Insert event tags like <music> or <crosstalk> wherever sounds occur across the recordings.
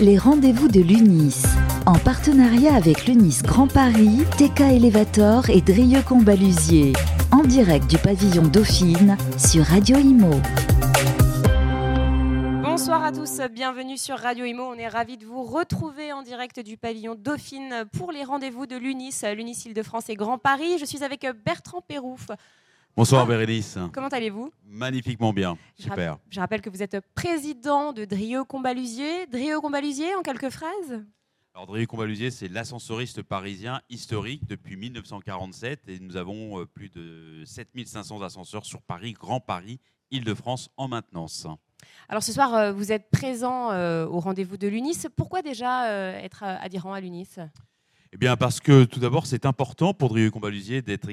Les rendez-vous de l'UNIS. En partenariat avec l'UNIS Grand Paris, TK Elevator et Drieux Combalusier. En direct du pavillon Dauphine sur Radio Imo. Bonsoir à tous, bienvenue sur Radio Imo. On est ravis de vous retrouver en direct du pavillon Dauphine pour les rendez-vous de l'UNIS, l'UNIS Île-de-France et Grand Paris. Je suis avec Bertrand Pérouf. Bonsoir Ah. Bérénice. Comment allez-vous? Magnifiquement bien. Je Super. Je rappelle que vous êtes président de Drieux Combalusier. Drieux Combalusier, en quelques phrases? Alors, Drieux Combalusier, c'est l'ascensoriste parisien historique depuis 1947 et nous avons euh, plus de 7500 ascenseurs sur Paris, Grand Paris, Île-de-France en maintenance. Alors ce soir, euh, vous êtes présent euh, au rendez-vous de l'UNIS. Pourquoi déjà être adhérent à l'UNIS? Eh bien, parce que tout d'abord, c'est important pour Drieux Combalusier d'être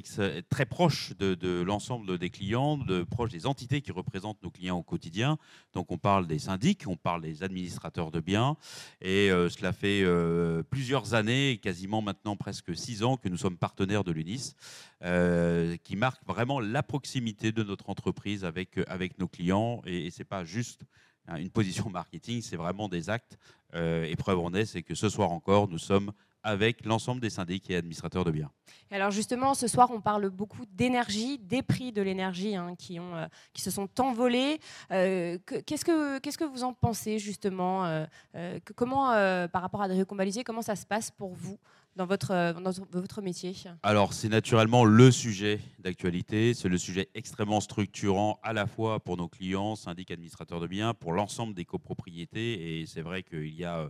très proche de, l'ensemble des clients, de proche des entités qui représentent nos clients au quotidien. Donc, on parle des syndics, on parle des administrateurs de biens. Et euh, cela fait euh, plusieurs années, quasiment maintenant presque six ans, que nous sommes partenaires de l'UNIS, euh, qui marque vraiment la proximité de notre entreprise avec, nos clients. Et, et ce n'est pas juste hein, une position marketing, c'est vraiment des actes. Et preuve en est, c'est que ce soir encore, nous sommes avec l'ensemble des syndics et administrateurs de biens. Et Alors justement, ce soir, on parle beaucoup d'énergie, des prix de l'énergie hein, qui, ont, euh, qui se sont envolés. Euh, que- Qu'est-ce que qu'est-ce que vous en pensez justement euh, que- Comment, par rapport à Drieux Combalusier, comment ça se passe pour vous dans votre, dans votre métier? Alors, c'est naturellement le sujet d'actualité, c'est le sujet extrêmement structurant à la fois pour nos clients, syndics, administrateurs de biens, pour l'ensemble des copropriétés. Et c'est vrai qu'il y a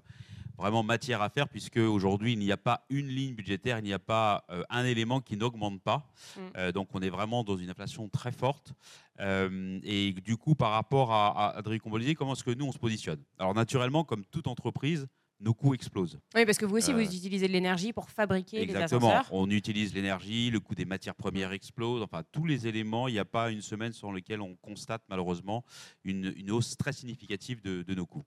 vraiment matière à faire, puisque aujourd'hui, il n'y a pas une ligne budgétaire, il n'y a pas euh, un élément qui n'augmente pas. Mm. Euh, donc, on est vraiment dans une inflation très forte. Euh, et du coup, par rapport à, à Adrien Combolisier, comment est-ce que nous, on se positionne? Alors, naturellement, comme toute entreprise, nos coûts explosent. Oui, parce que vous aussi, vous utilisez de l'énergie pour fabriquer Exactement. les ascenseurs. On utilise l'énergie, le coût des matières premières explose, enfin tous les éléments. Il n'y a pas une semaine sur laquelle on constate malheureusement une, une hausse très significative de, de nos coûts.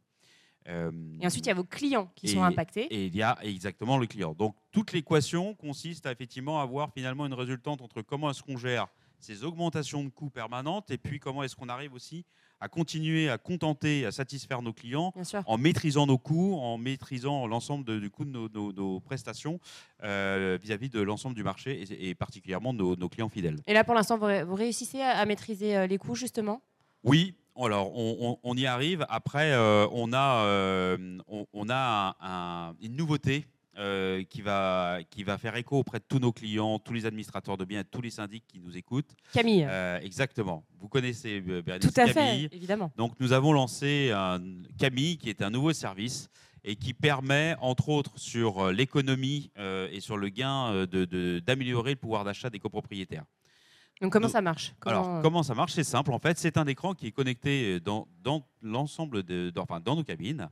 Euh, Et ensuite, il y a vos clients qui Et- sont impactés. et il y a exactement le client. Donc toute l'équation consiste à effectivement avoir finalement une résultante entre comment est-ce qu'on gère ces augmentations de coûts permanentes et puis comment est-ce qu'on arrive aussi à continuer à contenter, à satisfaire nos clients en maîtrisant nos coûts, en maîtrisant l'ensemble du coût de nos, nos- nos prestations euh, vis-à-vis de l'ensemble du marché et, et particulièrement de nos, nos clients fidèles. Et là, pour l'instant, vous, ré- vous réussissez à, à maîtriser euh, les coûts, justement? Oui, alors on, on- on y arrive. Après, euh, on a, euh, on, on a un- un- une nouveauté. euh, qui, va, qui va faire écho auprès de tous nos clients, tous les administrateurs de biens, tous les syndics qui nous écoutent. Camille exactement. Vous connaissez Bérénice Tout à Camille. fait, évidemment. Donc nous avons lancé un Camille qui est un nouveau service et qui permet entre autres sur l'économie et sur le gain euh, de- de- d'améliorer le pouvoir d'achat des copropriétaires. Donc, comment nous- ça marche? Comment, Alors euh, comment ça marche? C'est simple en fait, c'est un écran qui est connecté euh, dans, dans l'ensemble de dans, enfin, dans nos cabines.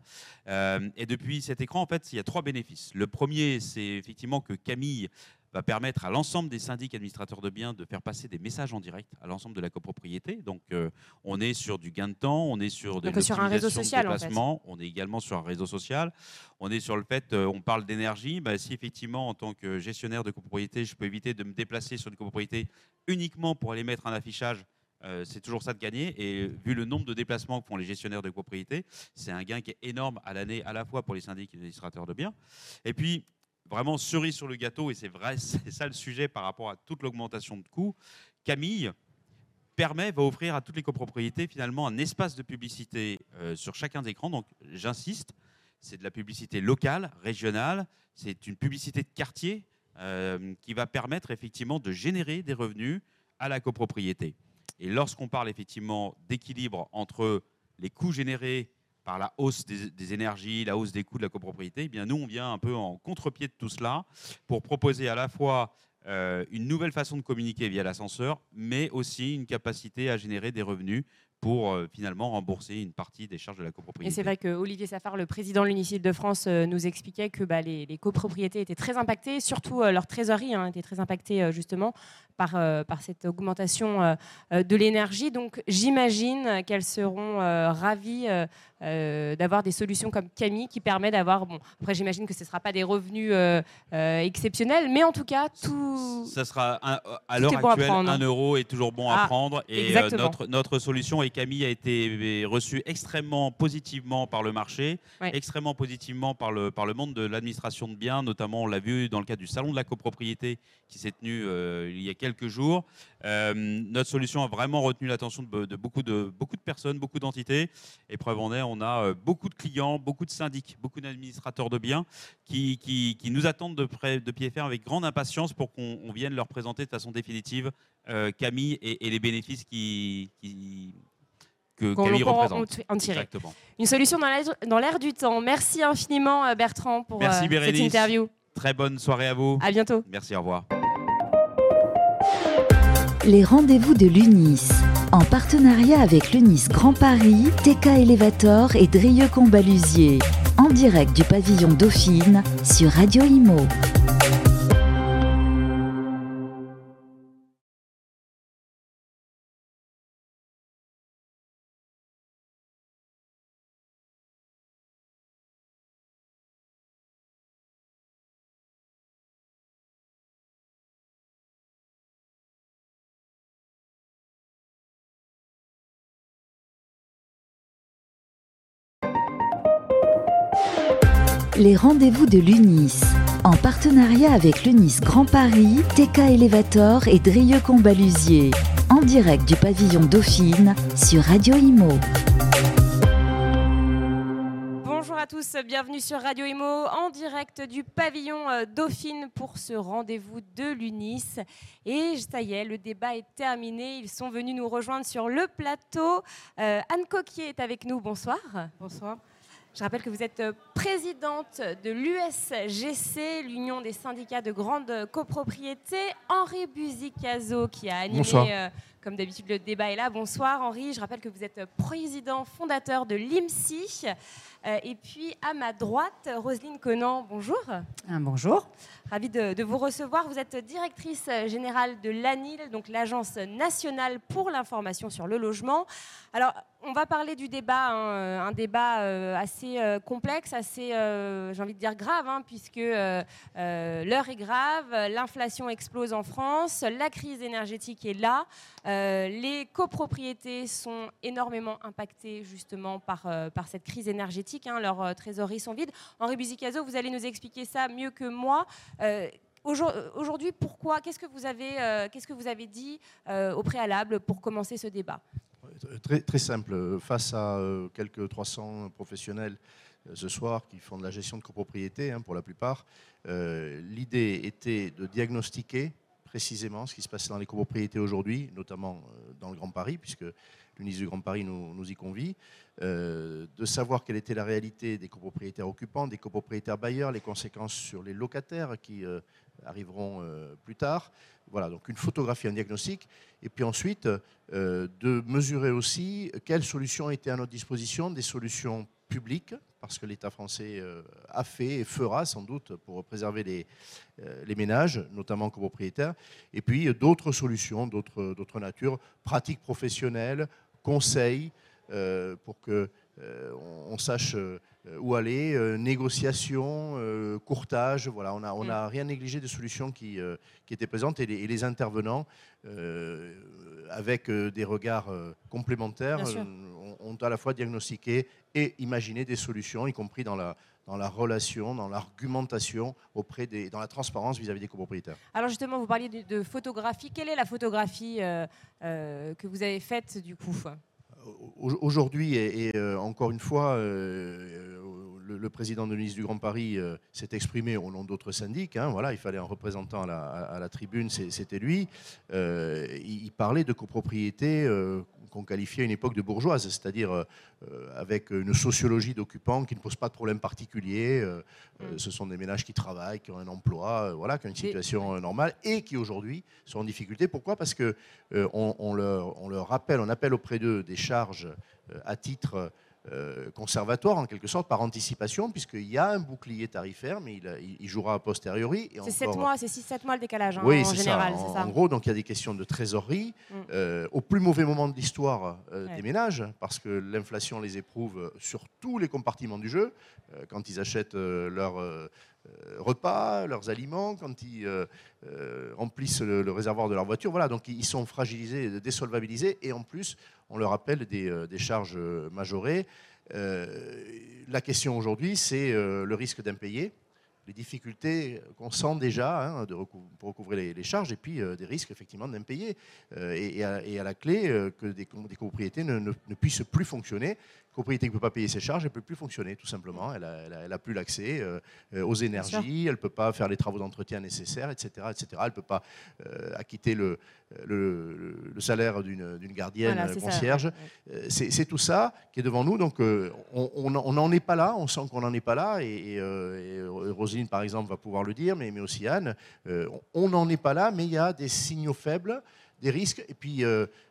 Euh, et depuis cet écran en fait il y a trois bénéfices. Le premier c'est effectivement que Camille va permettre à l'ensemble des syndics administrateurs de biens de faire passer des messages en direct à l'ensemble de la copropriété. Donc, euh, on est sur du gain de temps, on est sur de sur un réseau social, en fait. déplacement, on est également sur un réseau social. On est sur le fait, euh, on parle d'énergie. Bah, si effectivement, en tant que gestionnaire de copropriété, je peux éviter de me déplacer sur une copropriété uniquement pour aller mettre un affichage. euh, c'est toujours ça de gagner. Et vu le nombre de déplacements que font les gestionnaires de copropriété, c'est un gain qui est énorme à l'année, à la fois pour les syndics et les administrateurs de biens. Et puis, vraiment cerise sur le gâteau, et c'est vrai, <laughs> c'est ça le sujet par rapport à toute l'augmentation de coûts. Camille permet, va offrir à toutes les copropriétés finalement un espace de publicité euh, sur chacun des écrans. Donc, j'insiste, c'est de la publicité locale, régionale, c'est une publicité de quartier euh, qui va permettre effectivement de générer des revenus à la copropriété. Et lorsqu'on parle effectivement d'équilibre entre les coûts générés par la hausse des, énergies, la hausse des coûts de la copropriété, eh bien nous, on vient un peu en contre-pied de tout cela pour proposer à la fois euh, une nouvelle façon de communiquer via l'ascenseur, mais aussi une capacité à générer des revenus pour euh, finalement rembourser une partie des charges de la Et copropriété. c'est vrai que Olivier Safar, le président de l'Unicide de France, euh, nous expliquait que bah, les, les copropriétés étaient très impactées, surtout euh, leur trésorerie hein, était très impactée justement par, par cette augmentation de l'énergie. Donc j'imagine qu'elles seront ravies d'avoir des solutions comme Camille qui permet d'avoir, bon, après j'imagine que ce ne sera pas des revenus exceptionnels, mais en tout cas, tout... Ça sera à l'heure actuelle, un euro est toujours bon à ah, prendre. Et notre, notre solution, et Camille a été reçue extrêmement positivement par le marché, extrêmement positivement par le, par le monde de l'administration de biens, notamment on l'a vu dans le cadre du salon de la copropriété qui s'est tenu euh, il y a quelques jours. Euh, notre solution a vraiment retenu l'attention de, beaucoup de beaucoup de personnes, beaucoup d'entités. Et preuve en est, on a euh, beaucoup de clients, beaucoup de syndics, beaucoup d'administrateurs de biens qui, qui, nous attendent de, près, de pied ferme avec grande impatience pour qu'on vienne leur présenter de façon définitive Camille et, les bénéfices qui, que Camille représente. En tirer. Une solution dans l'air du temps. Merci infiniment Bertrand pour cette interview. Très bonne soirée à vous. À bientôt. Merci, au revoir. Les rendez-vous de l'UNIS. En partenariat avec l'UNIS Grand Paris, TK Elevator et Drieux Combalusier. En direct du pavillon Dauphine sur Radio Imo. Les rendez-vous de l'UNIS. En partenariat avec l'UNIS Grand Paris, TK Elevator et Drieux Combalusier. En direct du pavillon Dauphine sur Radio Imo. Bonjour à tous, bienvenue sur Radio Imo en direct du pavillon euh, Dauphine pour ce rendez-vous de l'UNIS. Et ça y est, le débat est terminé. Ils sont venus nous rejoindre sur le plateau. Euh, Anne Coquier est avec nous. Bonsoir. Bonsoir. Je rappelle que vous êtes euh, présidente de l'USGC, l'Union des syndicats de grande copropriété. Henri Buzicazo, qui a animé, euh, comme d'habitude, le débat est là. Bonsoir Henri. Je rappelle que vous êtes président fondateur de l'IMSI. Euh, et puis à ma droite, Roselyne Conan, bonjour. bonjour. Ravie de, vous recevoir. Vous êtes directrice générale de l'ANIL, donc l'Agence nationale pour l'information sur le logement. Alors, on va parler du débat, hein, euh, un débat euh, assez euh, complexe, assez, j'ai envie de dire grave, hein, puisque l'heure est grave, l'inflation explose en France, la crise énergétique est là, les copropriétés sont énormément impactées justement par, par cette crise énergétique, hein, leurs trésoreries sont vides. Henri Buzicazo, vous allez nous expliquer ça mieux que moi. Aujourd'hui, pourquoi Qu'est-ce que vous avez, avez dit au préalable pour commencer ce débat? Très, simple. Face à euh, quelques 300 professionnels euh, ce soir qui font de la gestion de copropriété, hein, pour la plupart, euh, l'idée était de diagnostiquer précisément ce qui se passe dans les copropriétés aujourd'hui, notamment dans le Grand Paris, puisque l'UNIS du Grand Paris nous, y convie, de savoir quelle était la réalité des copropriétaires occupants, des copropriétaires bailleurs, les conséquences sur les locataires qui arriveront plus tard, voilà, donc une photographie, un diagnostic, et puis ensuite euh, de mesurer aussi quelles solutions étaient à notre disposition, des solutions publiques, parce que l'État français euh, a fait et fera sans doute pour préserver les, euh, les ménages, notamment copropriétaires, et puis d'autres solutions, d'autres natures, pratiques professionnelles, conseils, pour que on sache euh, où aller, euh, négociation, euh, courtage. Voilà, on n'a on a mm. rien négligé des solutions qui, qui étaient présentes et les, intervenants, avec des regards complémentaires, ont, à la fois diagnostiqué et imaginé des solutions, y compris dans la, dans la relation, dans l'argumentation, auprès des, dans la transparence vis-à-vis des copropriétaires. Alors justement, vous parliez de, photographie. Quelle est la photographie que vous avez faite du coup? Aujourd'hui, et, encore une fois, le, président de l'UNIS du Grand Paris euh, s'est exprimé au nom d'autres syndics. Hein, voilà, il fallait un représentant à la, tribune, c'était lui. Euh, il, parlait de copropriété euh, qu'on qualifiait à une époque de bourgeoise, c'est-à-dire avec une sociologie d'occupants qui ne pose pas de problème particulier. Mm. ce sont des ménages qui travaillent, qui ont un emploi, voilà, qui ont une situation normale et qui aujourd'hui sont en difficulté. Pourquoi? Parce que on, leur, on, leur, rappelle, on appelle auprès d'eux des charges à titre euh, conservatoire en quelque sorte, par anticipation, puisqu'il y a un bouclier tarifaire, mais il, jouera a posteriori. C'est 7 mois, c'est 6-7 mois le décalage hein, oui, en général. Ça. En, ça. en, gros, donc il y a des questions de trésorerie. Mm. Euh, au plus mauvais moment de l'histoire euh, des ménages, parce que l'inflation les éprouve sur tous les compartiments du jeu, quand ils achètent leur repas, leurs aliments, quand ils remplissent le, réservoir de leur voiture. Voilà, donc ils sont fragilisés, désolvabilisés, et en plus, on leur appelle des, euh, charges euh, majorées. Euh, la question aujourd'hui, c'est le risque d'impayé les difficultés qu'on sent déjà hein, de pour recouvrir les, charges et puis des risques effectivement d'impayés et, et, à la clé que des, des copropriétés ne, ne, puissent plus fonctionner propriété qui ne peut pas payer ses charges, elle ne peut plus fonctionner, tout simplement. Elle n'a plus l'accès euh, euh, aux énergies, elle ne peut pas faire les travaux d'entretien nécessaires, etc. etc. Elle ne peut pas euh, acquitter le, le, salaire d'une gardienne concierge. C'est tout ça qui est devant nous. Donc, on n'en est pas là, on sent qu'on n'en est pas là. Et, Par exemple, va pouvoir le dire, mais, mais aussi Anne. on n'en est pas là, mais il y a des signaux faibles, des risques. Et puis,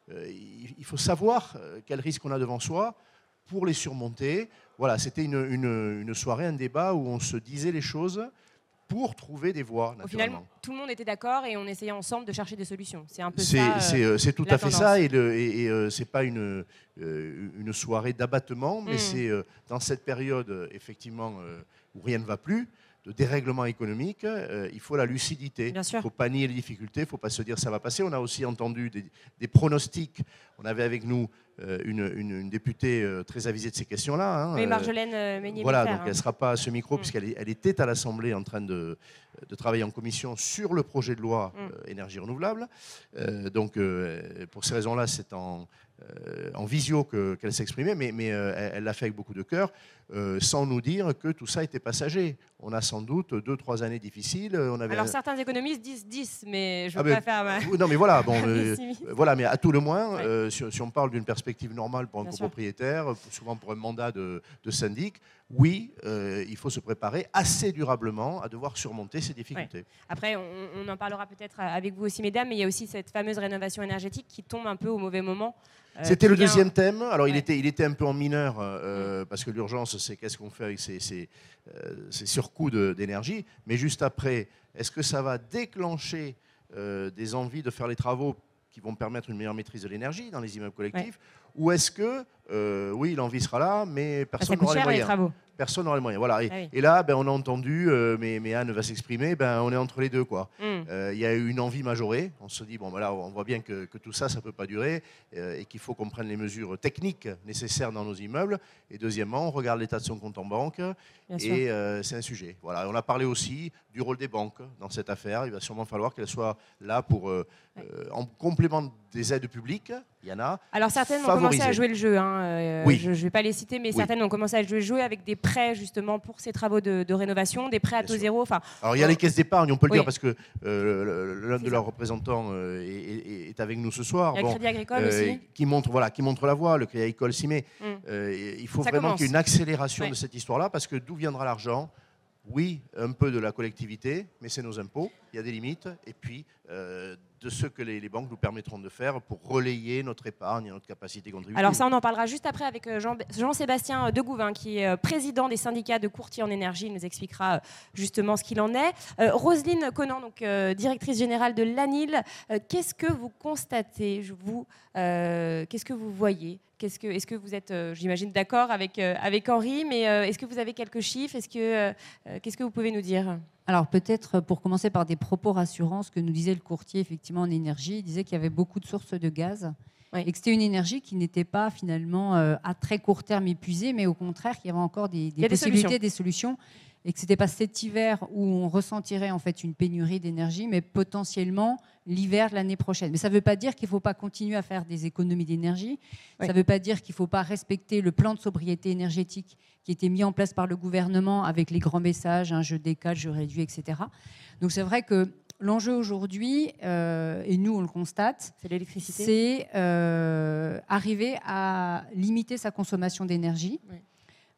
il faut savoir quel risque on a devant soi pour les surmonter. Voilà, c'était une, soirée, un débat où on se disait les choses pour trouver des voies. Au final, tout le monde était d'accord et on essayait ensemble de chercher des solutions. C'est un peu ça. C'est euh, tout à fait ça et, et, euh, c'est pas une, euh, une soirée d'abattement, mais mm. c'est dans cette période effectivement où rien ne va plus de dérèglement économique, il faut la lucidité. Il ne faut pas nier les difficultés, il ne faut pas se dire ça va passer. On a aussi entendu des, des pronostics. On avait avec nous euh, une, députée euh, très avisée de ces questions-là. Hein, oui, Marjolaine euh, Meignier. Voilà, donc elle ne sera pas à ce micro, mm. puisqu'elle elle était à l'Assemblée en train de, de, travailler en commission sur le projet de loi mm. énergie renouvelable. donc, pour ces raisons-là, c'est en, en visio qu'elle s'exprimait, mais, mais elle l'a fait avec beaucoup de cœur. Euh, sans nous dire que tout ça était passager. On a sans doute deux, trois années difficiles. On avait Alors certains économistes disent 10, mais je ne ah, veux pas faire... Ma... Non, mais voilà, bon, <laughs> euh, voilà, mais à tout le moins, euh, si, on parle d'une perspective normale pour un copropriétaire, souvent pour un mandat de, syndic, oui, il faut se préparer assez durablement à devoir surmonter ces difficultés. Après, on, on, en parlera peut-être avec vous aussi, mesdames, mais il y a aussi cette fameuse rénovation énergétique qui tombe un peu au mauvais moment. Euh, C'était le deuxième thème. Alors, il, était, il était un peu en mineur, euh, mm. parce que l'urgence, c'est qu'est-ce qu'on fait avec ces, ces, euh, surcoûts d'énergie. Mais juste après, est-ce que ça va déclencher des envies de faire les travaux qui vont permettre une meilleure maîtrise de l'énergie dans les immeubles collectifs Ou est-ce que, oui, l'envie sera là, mais personne n'aura les moyens personne n'aura les moyens. Voilà. Et, ah là, ben, on a entendu, euh, mais, mais, Anne va s'exprimer, ben, on est entre les deux. Hmm. Euh, il y a eu une envie majorée. On se dit, bon, ben on voit bien que, tout ça, ça ne peut pas durer euh, et qu'il faut qu'on prenne les mesures techniques nécessaires dans nos immeubles. Et deuxièmement, on regarde l'état de son compte en banque et c'est un sujet. Voilà. On a parlé aussi du rôle des banques dans cette affaire. Il va sûrement falloir qu'elles soient là pour, en complément des aides publiques, il y en a. Alors certaines ont commencé à jouer le jeu. Hein, oui. Je ne vais pas les citer, mais certaines ont commencé à jouer le jeu avec des prêts justement pour ces travaux de, rénovation, des prêts à taux zéro. Enfin, Alors il y a les caisses d'épargne, on peut le dire parce que euh, l'un de leurs représentants euh, est, avec nous ce soir. Il y a le Crédit Agricole euh, aussi. Qui montre, voilà, qui montre la voie, le Crédit Agricole s'y met. Mm. il faut vraiment qu'il y ait une accélération de cette histoire-là parce que d'où viendra l'argent? Oui, un peu de la collectivité, mais c'est nos impôts, il y a des limites, et puis de ce que les, banques nous permettront de faire pour relayer notre épargne et notre capacité contributive. Alors ça, on en parlera juste après avec euh, Jean-Sébastien Degouvin, qui est euh, président des syndicats de courtiers en énergie. Il nous expliquera euh, justement ce qu'il en est. Roselyne Conan, donc, directrice générale de l'ANIL, qu'est-ce que vous constatez vous, Qu'est-ce que vous voyez est-ce que, vous êtes, j'imagine, d'accord avec, avec Henri, mais est-ce que vous avez quelques chiffres? Est-ce que, Qu'est-ce que vous pouvez nous dire? Alors peut-être pour commencer par des propos rassurants, ce que nous disait le courtier effectivement en énergie, il disait qu'il y avait beaucoup de sources de gaz et que c'était une énergie qui n'était pas finalement euh, à très court terme épuisée, mais au contraire qu'il y avait encore des, possibilités, des solutions et que ce n'était pas cet hiver où on ressentirait en fait une pénurie d'énergie, mais potentiellement l'hiver de l'année prochaine. Mais ça ne veut pas dire qu'il ne faut pas continuer à faire des économies d'énergie. Ça ne veut pas dire qu'il ne faut pas respecter le plan de sobriété énergétique qui était mis en place par le gouvernement avec les grands messages, un hein, je décale, je réduis, etc. Donc c'est vrai que l'enjeu aujourd'hui, euh, et nous on le constate, c'est l'électricité. C'est euh, arriver à limiter sa consommation d'énergie.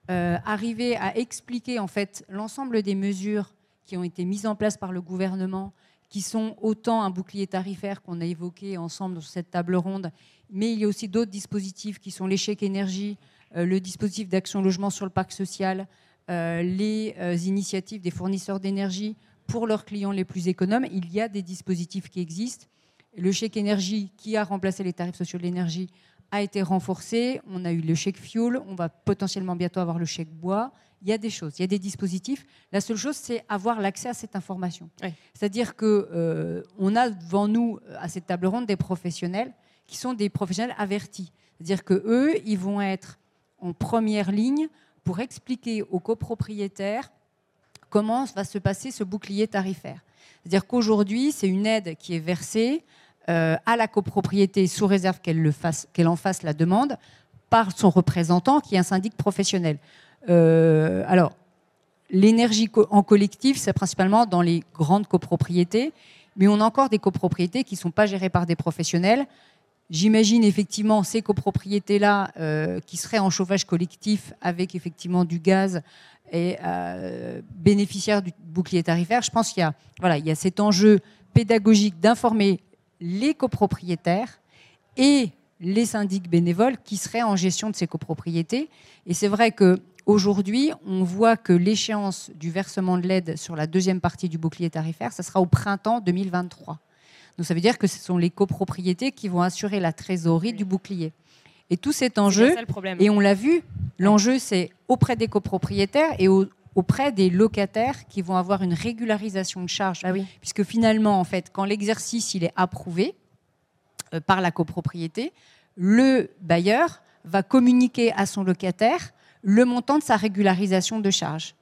Euh, arriver à expliquer en fait l'ensemble des mesures qui ont été mises en place par le gouvernement, qui sont autant un bouclier tarifaire qu'on a évoqué ensemble sur cette table ronde, mais il y a aussi d'autres dispositifs qui sont l'échec énergie, le dispositif d'action logement sur le parc social, les initiatives des fournisseurs d'énergie pour leurs clients les plus économes. Il y a des dispositifs qui existent. Le chèque énergie qui a remplacé les tarifs sociaux de l'énergie a été renforcé. On a eu le chèque fuel. On va potentiellement bientôt avoir le chèque bois. Il y a des choses, il y a des dispositifs. La seule chose, c'est avoir l'accès à cette information. C'est-à-dire qu'on euh, a devant nous, à cette table ronde, des professionnels qui sont des professionnels avertis. C'est-à-dire qu'eux, ils vont être en première ligne pour expliquer aux copropriétaires comment va se passer ce bouclier tarifaire. C'est-à-dire qu'aujourd'hui, c'est une aide qui est versée euh, à la copropriété sous réserve qu'elle en fasse la demande par son représentant qui est un syndic professionnel. Euh, alors, l'énergie en collectif, c'est principalement dans les grandes copropriétés, mais on a encore des copropriétés qui ne sont pas gérées par des professionnels. J'imagine effectivement ces copropriétés-là euh, qui seraient en chauffage collectif avec effectivement du gaz et bénéficiaires du bouclier tarifaire. Je pense qu'il y a, voilà, il y a cet enjeu pédagogique d'informer les copropriétaires et les syndics bénévoles qui seraient en gestion de ces copropriétés. Et c'est vrai qu'aujourd'hui, on voit que l'échéance du versement de l'aide sur la deuxième partie du bouclier tarifaire, ça sera au printemps 2023. Donc ça veut dire que ce sont les copropriétés qui vont assurer la trésorerie du bouclier. Et tout cet enjeu, et on l'a vu, l'enjeu c'est auprès des copropriétaires et auprès des locataires qui vont avoir une régularisation de charges. Ah oui. Puisque finalement, en fait, quand l'exercice il est approuvé euh, par la copropriété, le bailleur va communiquer à son locataire le montant de sa régularisation de charges.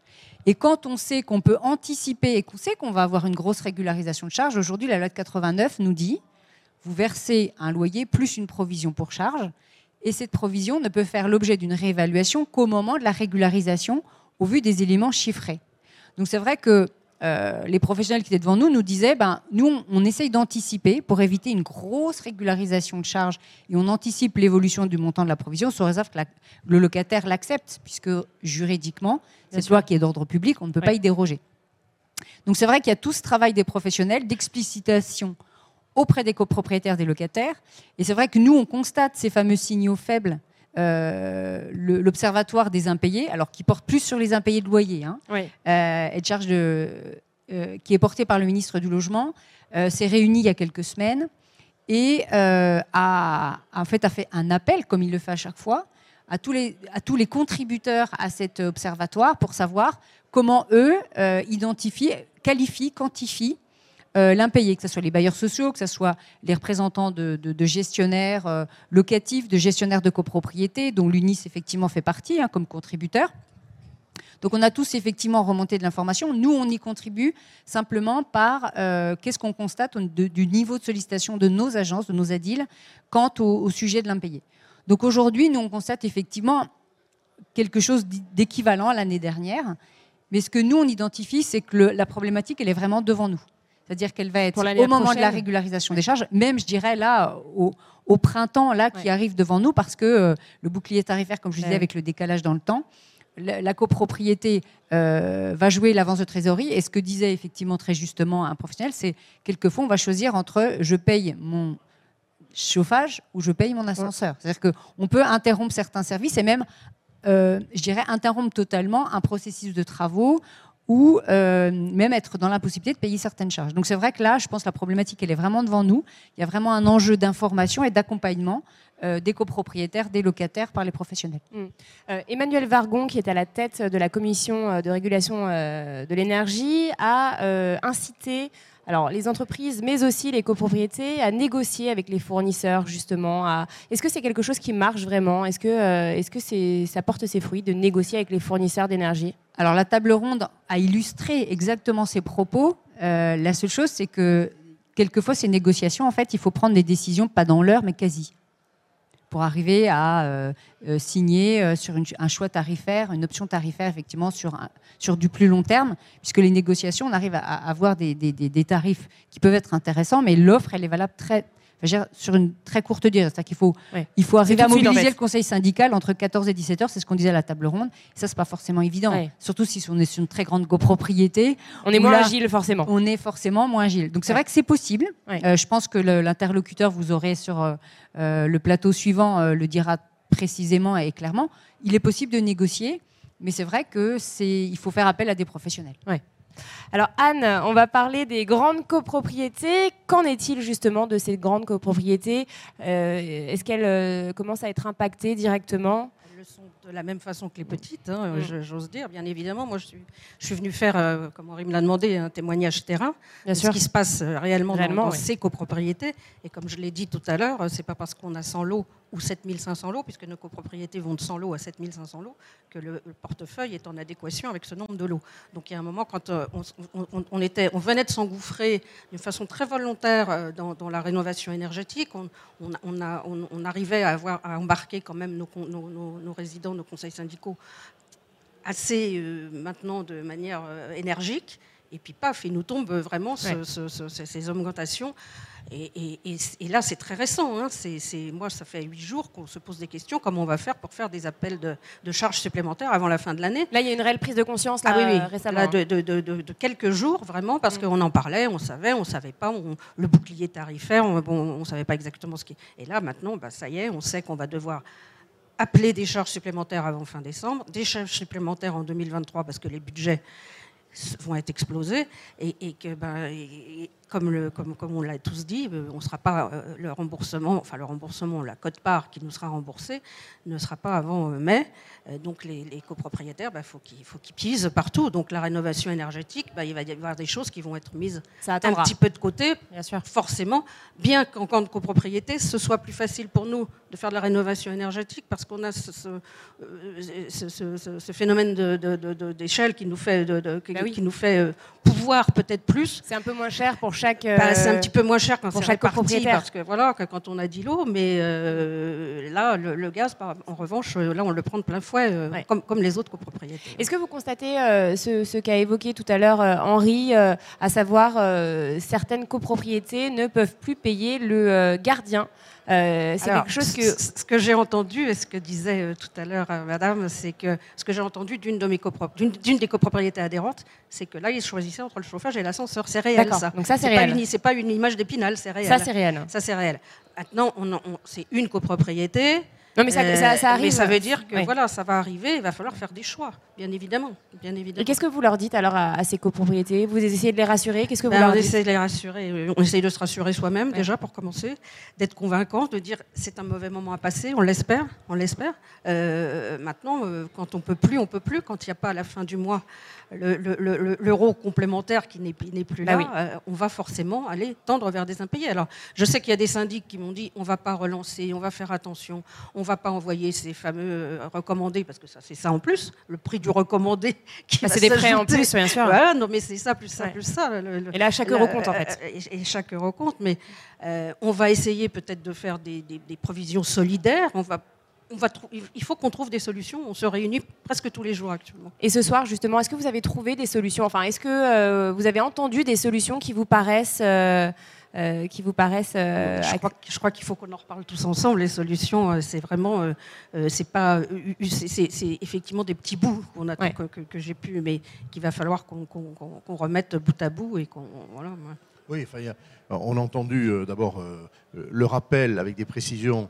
Et quand on sait qu'on peut anticiper et qu'on sait qu'on va avoir une grosse régularisation de charges, aujourd'hui, la loi de 89 nous dit vous versez un loyer plus une provision pour charge, et cette provision ne peut faire l'objet d'une réévaluation qu'au moment de la régularisation au vu des éléments chiffrés. Donc c'est vrai que euh, les professionnels qui étaient devant nous nous disaient, ben, nous, on, essaye d'anticiper pour éviter une grosse régularisation de charges et on anticipe l'évolution du montant de la provision sous réserve que le locataire l'accepte, puisque juridiquement, cette loi qui est d'ordre public, on ne peut pas y déroger. Donc c'est vrai qu'il y a tout ce travail des professionnels d'explicitation auprès des copropriétaires des locataires. Et c'est vrai que nous, on constate ces fameux signaux faibles euh, l'Observatoire des impayés, alors qui porte plus sur les impayés de loyer, hein, euh, charge de, euh, qui est porté par le ministre du Logement, s'est réuni il y a quelques semaines et a, en fait, a fait un appel, comme il le fait à chaque fois, à tous les, à tous les contributeurs à cet observatoire pour savoir comment eux identifient, qualifient, quantifient euh, l'impayé, que ce soit les bailleurs sociaux, que ce soit les représentants de, gestionnaires euh, locatifs, de gestionnaires de copropriété, dont l'UNIS effectivement fait partie hein, comme contributeur. Donc on a tous effectivement remonté de l'information. Nous, on y contribue simplement par euh, qu'est-ce qu'on constate du niveau de sollicitation de nos agences, de nos ADIL, quant au, sujet de l'impayé. Donc aujourd'hui, nous, on constate effectivement quelque chose d'équivalent à l'année dernière. Mais ce que nous, on identifie, c'est que la problématique, elle est vraiment devant nous. C'est-à-dire qu'elle va être au moment de la régularisation des charges, même je dirais là au, printemps là qui arrive devant nous parce que euh, le bouclier tarifaire, comme je disais, avec le décalage dans le temps, la, copropriété euh, va jouer l'avance de trésorerie. Et ce que disait effectivement très justement un professionnel, c'est quelquefois on va choisir entre je paye mon chauffage ou je paye mon ascenseur. C'est-à-dire qu'on peut interrompre certains services et même, euh, je dirais, interrompre totalement un processus de travaux ou euh, même être dans l'impossibilité de payer certaines charges. Donc c'est vrai que là, je pense que la problématique, elle est vraiment devant nous. Il y a vraiment un enjeu d'information et d'accompagnement euh, des copropriétaires, des locataires par les professionnels. Mmh. Euh, Emmanuel Vargon, qui est à la tête de la commission de régulation de l'énergie, a incité alors, les entreprises, mais aussi les copropriétés, à négocier avec les fournisseurs, justement. Est-ce que c'est quelque chose qui marche vraiment? Est-ce que, est-ce que ça porte ses fruits de négocier avec les fournisseurs d'énergie? Alors la table ronde a illustré exactement ces propos. Euh, la seule chose, c'est que quelquefois, ces négociations, en fait, il faut prendre des décisions pas dans l'heure, mais quasi, pour arriver à euh, euh, signer sur un choix tarifaire, une option tarifaire, effectivement, sur, sur du plus long terme, puisque les négociations, on arrive à, avoir des, des tarifs qui peuvent être intéressants, mais l'offre, elle est valable très, sur une très courte durée. C'est-à-dire qu'il faut, il faut arriver à mobiliser le conseil syndical entre 14 et 17 heures, c'est ce qu'on disait à la table ronde. Et ça, c'est pas forcément évident. Surtout si on est sur une très grande copropriété. On est moins agile, forcément. On est forcément moins agile. Donc c'est vrai que c'est possible. Euh, je pense que l'interlocuteur, vous aurez sur euh, euh, le plateau suivant, le dira précisément et clairement. Il est possible de négocier, mais c'est vrai qu'il faut faire appel à des professionnels. Alors Anne, on va parler des grandes copropriétés. Qu'en est-il justement de ces grandes copropriétés? Euh, Est-ce qu'elles euh, commencent à être impactées directement? De la même façon que les petites, hein, mm. j'ose dire, bien évidemment. Moi, je suis, je suis venue faire, euh, comme Henri me l'a demandé, un témoignage terrain de ce qui se passe euh, réellement, dans, ces copropriétés. Et comme je l'ai dit tout à l'heure, euh, c'est pas parce qu'on a 100 lots ou 7500 lots, puisque nos copropriétés vont de 100 lots à 7500 lots, que le, portefeuille est en adéquation avec ce nombre de lots. Donc il y a un moment, quand on, était, on venait de s'engouffrer d'une façon très volontaire dans, la rénovation énergétique, on, a, arrivait à, avoir, à embarquer quand même nos, nos, nos résidents nos conseils syndicaux assez euh, maintenant de manière euh, énergique. Et puis paf, il nous tombe vraiment ces augmentations. Et, là, c'est très récent. Hein. C'est, moi, ça fait huit jours qu'on se pose des questions. Comment on va faire pour faire des appels de, charges supplémentaires avant la fin de l'année? Là, il y a une réelle prise de conscience là, ah, oui, récemment. Là, de, quelques jours, vraiment, parce mm. qu'on en parlait, on savait, on ne savait pas. le bouclier tarifaire, on ne savait pas exactement ce qui. Et là, maintenant, bah, ça y est, on sait qu'on va devoir appeler des charges supplémentaires avant fin décembre, des charges supplémentaires en 2023 parce que les budgets vont être explosés et, que ben, comme, le, comme, comme on l'a tous dit, euh, on sera pas euh, le remboursement, enfin le remboursement, la cote-part qui nous sera remboursée ne sera pas avant euh, mai. Donc les, copropriétaires, il bah, faut qu'ils faut qu'ils pisent partout. Donc la rénovation énergétique, bah, il va y avoir des choses qui vont être mises un petit peu de côté, bien sûr. forcément, bien qu'en camp de copropriété, ce soit plus facile pour nous de faire de la rénovation énergétique parce qu'on a ce, ce, phénomène d'échelle qui nous fait, bah qui nous fait pouvoir peut-être plus. C'est un peu moins cher pour chaque. Bah, c'est un euh, petit peu moins cher quand c'est chaque copropriétaire. Parce que voilà, quand on a 10 lots, mais euh, là, le, gaz, en revanche, euh, là, on le prend de plein fouet, comme, comme, les autres copropriétaires. Est-ce que vous constatez ce, ce qu'a évoqué tout à l'heure Henri, à savoir certaines copropriétés ne peuvent plus payer le gardien c'est quelque chose que. Ce que j'ai entendu, et ce que disait tout à l'heure madame, c'est que ce que j'ai entendu d'une de d'une des copropriétés adhérentes, c'est que là, ils choisissaient entre le chauffage et l'ascenseur. C'est réel, ça. Donc ça, c'est réel. C'est pas une image d'épinal, c'est réel. Ça, c'est réel. Ça, c'est réel. Maintenant, on, c'est une copropriété. Non, mais ça, ça, arrive. Mais ça veut dire que voilà, ça va arriver. Il va falloir faire des choix, bien évidemment, bien évidemment. Et qu'est-ce que vous leur dites alors à, ces copropriétés? Vous essayez de les rassurer? Qu'est-ce que vous ben, leur on dites? essaie de les rassurer. On essaye de se rassurer soi-même déjà pour commencer, d'être convaincant, de dire c'est un mauvais moment à passer. On l'espère, on l'espère. Euh, maintenant, euh, quand on peut plus, on peut plus. Quand il n'y a pas à la fin du mois l'euro complémentaire qui n'est plus bah là, euh, on va forcément aller tendre vers des impayés. Alors, je sais qu'il y a des syndics qui m'ont dit on ne va pas relancer, on va faire attention, on ne va pas envoyer ces fameux euh, recommandés, parce que ça, c'est ça en plus, le prix du recommandé qui ah, C'est des frais en plus, bien sûr. non, mais c'est ça, plus ça, plus ça. et là, chaque euro compte, en fait. Et, chaque euro compte, mais euh, on va essayer peut-être de faire des, des provisions solidaires, on va il faut qu'on trouve des solutions. On se réunit presque tous les jours actuellement. Et ce soir, justement, est-ce que vous avez trouvé des solutions? Enfin, est-ce que euh, vous avez entendu des solutions qui vous paraissent euh, euh, qui vous paraissent Je crois, qu'il faut qu'on en reparle tous ensemble. Les solutions, c'est vraiment, c'est pas, c'est effectivement des petits bouts qu'on a que, j'ai pu, mais qu'il va falloir qu'on remette bout à bout et qu'on voilà. Oui, on a entendu d'abord le rappel avec des précisions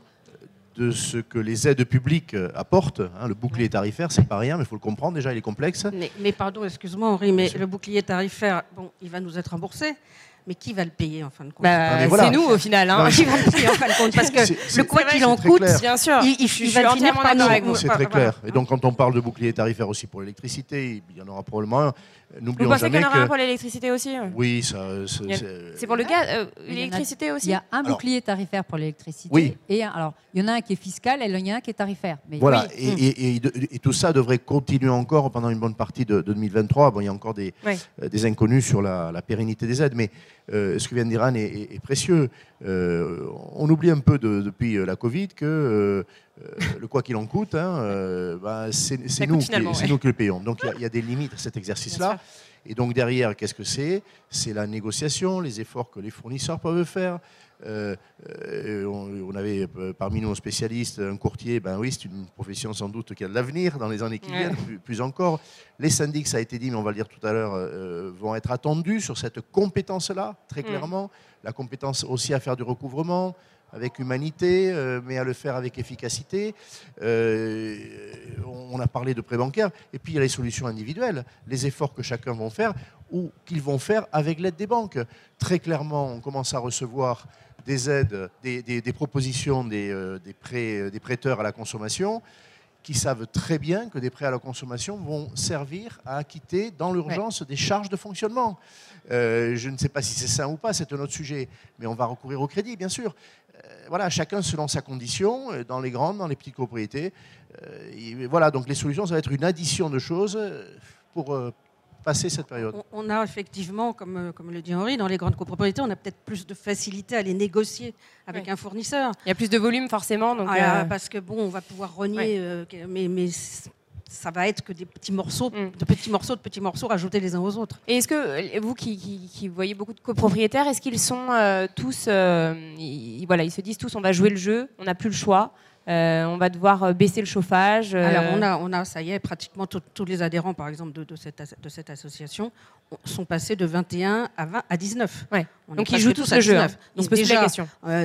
de ce que les aides publiques euh, apportent. Hein, le bouclier tarifaire, c'est pas rien, mais il faut le comprendre. Déjà, il est complexe. Mais, pardon, excuse-moi Henri, mais le bouclier tarifaire, bon, il va nous être remboursé. Mais qui va le payer en fin de compte bah, ah, C'est nous au final. Hein. Qui va le payer en fin de compte Parce que <laughs> le quoi qu'il en coûte, bien sûr, il, il, va finir par nous. C'est très clair. Et donc quand on parle de bouclier tarifaire aussi pour l'électricité, il y en aura probablement un. Vous pensez qu'il y en aura un pour l'électricité aussi Oui, ça. C'est pour le gaz, euh, l'électricité aussi. Il y a un bouclier tarifaire pour l'électricité. Oui. Et alors, il y en a un qui est fiscal et il y en a un qui est tarifaire. Mais voilà. Et, tout ça devrait continuer encore pendant une bonne partie de, 2023. Bon, il y a encore des, euh, des inconnus sur la, pérennité des aides, mais euh, ce que vient de dire Anne est, précieux. on oublie un peu depuis la Covid que le quoi qu'il en coûte, hein, bah, c'est nous, nous, qui le payons. Donc il y, a des limites à cet exercice-là. Et donc derrière, qu'est-ce que c'est? C'est la négociation, les efforts que les fournisseurs peuvent faire. Euh, euh, on, avait euh, parmi nous un spécialiste, un courtier, ben oui, c'est une profession sans doute qui a de l'avenir dans les années qui viennent, plus, encore. Les syndics, ça a été dit, mais on va le dire tout à l'heure, vont être attendus sur cette compétence-là, très mm. clairement. La compétence aussi à faire du recouvrement, avec humanité, mais à le faire avec efficacité. on a parlé de prêt bancaire, et puis il y a les solutions individuelles, les efforts que chacun va faire ou qu'ils vont faire avec l'aide des banques. Très clairement, on commence à recevoir des aides, des, propositions des, prêts, des prêteurs à la consommation qui savent très bien que des prêts à la consommation vont servir à acquitter dans l'urgence des charges de fonctionnement. Euh, je ne sais pas si c'est ça ou pas, c'est un autre sujet, mais on va recourir au crédit, bien sûr. Euh, voilà, chacun selon sa condition, euh, dans les grandes, dans les petites propriétés. voilà, donc les solutions, ça va être une addition de choses pour passer cette période on, a effectivement, comme, euh, comme le dit Henri, dans les grandes copropriétés, on a peut-être plus de facilité à les négocier avec un fournisseur. Il y a plus de volume forcément. Donc ah, euh, Parce que bon, on va pouvoir renier, euh, mais, mais ça va être que des petits morceaux, mm. de petits morceaux, de petits morceaux rajoutés les uns aux autres. Et est-ce que vous qui, qui, voyez beaucoup de copropriétaires, est-ce qu'ils sont tous, voilà, ils se disent tous, on va jouer le jeu, on n'a plus le choix. Euh, on va devoir euh, baisser le chauffage. Euh. Alors on a, on a, ça y est, pratiquement tous les adhérents, par exemple, de, cette, de cette association sont passés de 21 à, 20, à 19. Donc ils jouent tous le jeu. Hein. Donc déjà,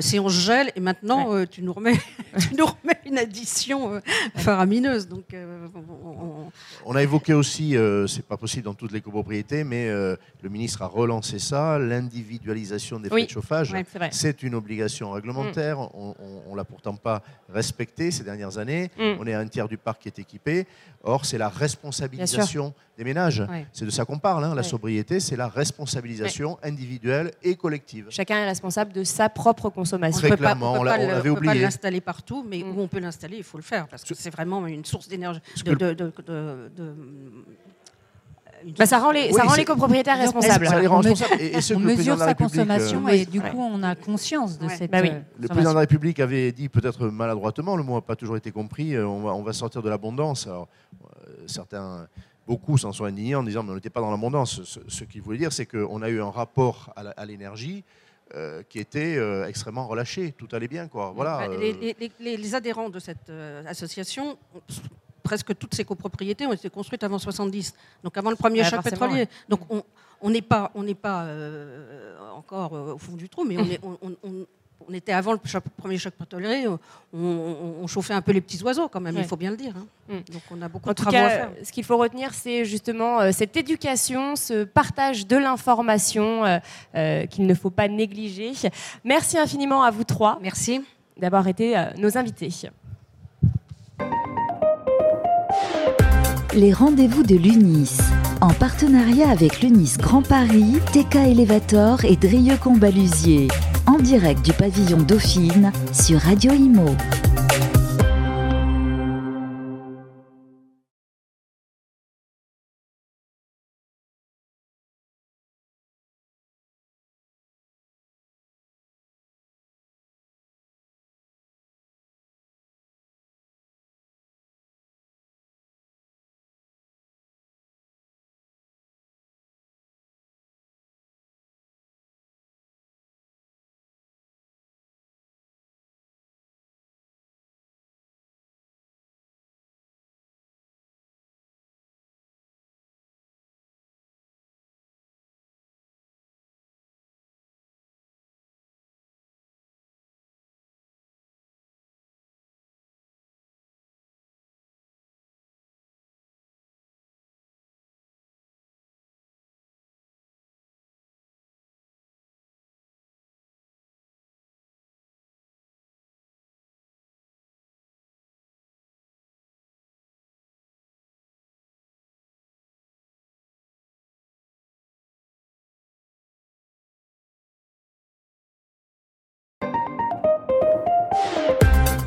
si on gèle, et maintenant tu, nous remets, <laughs> tu nous remets une addition faramineuse. Donc, on... a évoqué aussi, c'est pas possible dans toutes les copropriétés, mais le ministre a relancé ça, l'individualisation des frais de chauffage. c'est une obligation réglementaire. Mm. On ne l'a pourtant pas respectée ces dernières années. Mm. On est à un tiers du parc qui est équipé. Or, c'est la responsabilisation des ménages. C'est de ça qu'on parle. Hein. La sobriété, c'est la responsabilisation individuelle et collective. Chacun est responsable de sa propre consommation. Très clairement, on, l'avait oublié. On peut pas l'installer partout, mais mm. où on peut l'installer, il faut le faire parce que c'est vraiment une source d'énergie, de, bah, ça rend les, ça rend les copropriétaires responsables. on, mesure sa consommation euh, et du coup on a conscience de cette. Bah euh, le président de la République avait dit peut-être maladroitement, le mot n'a pas toujours été compris, euh, on va, on va sortir de l'abondance. certains, beaucoup s'en sont indignés en disant mais on n'était pas dans l'abondance. Ce, qu'il voulait dire, c'est qu'on a eu un rapport à l'énergie. qui était extrêmement relâché. Tout allait bien. Quoi. Voilà, les, les, adhérents de cette association presque toutes ces copropriétés ont été construites avant 70, donc avant le premier choc pétrolier. Donc on n'est pas, on n'est pas euh, encore euh, au fond du trou, mais on, est, on, était avant le premier choc pétrolier, on, chauffait un peu les petits oiseaux quand même, il faut bien le dire. Hein. Mm. Donc on a beaucoup de travaux à faire. Ce qu'il faut retenir, c'est justement euh, cette éducation, ce partage de l'information qu'il ne faut pas négliger. Merci infiniment à vous trois. Merci d'avoir été nos invités. Les rendez-vous de l'UNIS. En partenariat avec l'UNIS Grand Paris, TK Elevator et Drieux Combalusier. En direct du pavillon Dauphine sur Radio Imo.